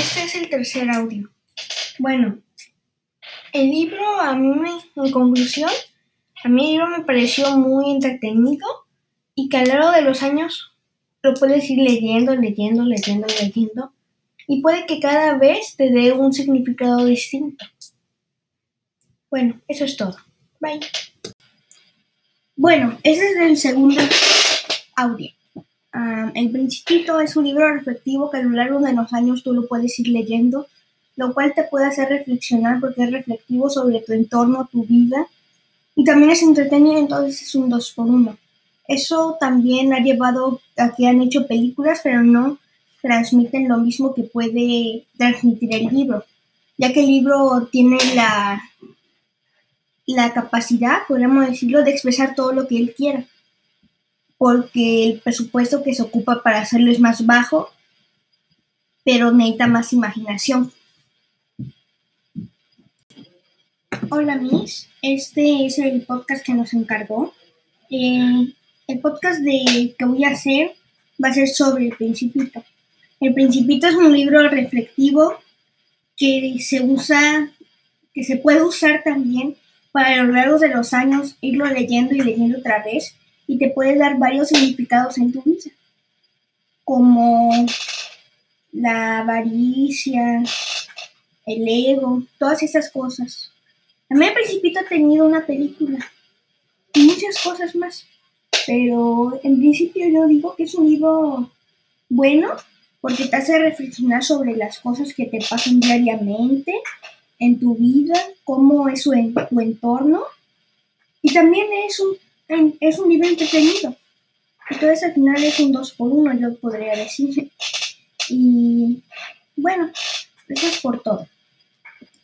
este es el tercer audio. Bueno, el libro a mí, en conclusión, a mí el libro me pareció muy entretenido y que a lo largo de los años lo puedes ir leyendo, leyendo, leyendo, leyendo y puede que cada vez te dé un significado distinto. Bueno, eso es todo. Bye. Bueno, ese es el segundo audio. El Principito es un libro reflectivo que a lo largo de los años tú lo puedes ir leyendo, lo cual te puede hacer reflexionar porque es reflectivo sobre tu entorno, tu vida, y también es entretenido, entonces es un dos por uno. Eso también ha llevado a que han hecho películas, pero no transmiten lo mismo que puede transmitir el libro, ya que el libro tiene la, la capacidad, podríamos decirlo, de expresar todo lo que él quiera, porque el presupuesto que se ocupa para hacerlo es más bajo, pero necesita más imaginación. Hola Miss, este es el podcast que nos encargó. Eh, el podcast de, que voy a hacer va a ser sobre el principito. El Principito es un libro reflectivo que se usa, que se puede usar también para a lo largo de los años irlo leyendo y leyendo otra vez y te puede dar varios significados en tu vida, como la avaricia, el ego, todas esas cosas. También el Principito ha tenido una película y muchas cosas más, pero en principio yo digo que es un libro bueno porque te hace reflexionar sobre las cosas que te pasan diariamente en tu vida, cómo es su, tu entorno. Y también es un, es un libro entretenido. Entonces al final es un 2 por 1 yo podría decir. Y bueno, eso es por todo.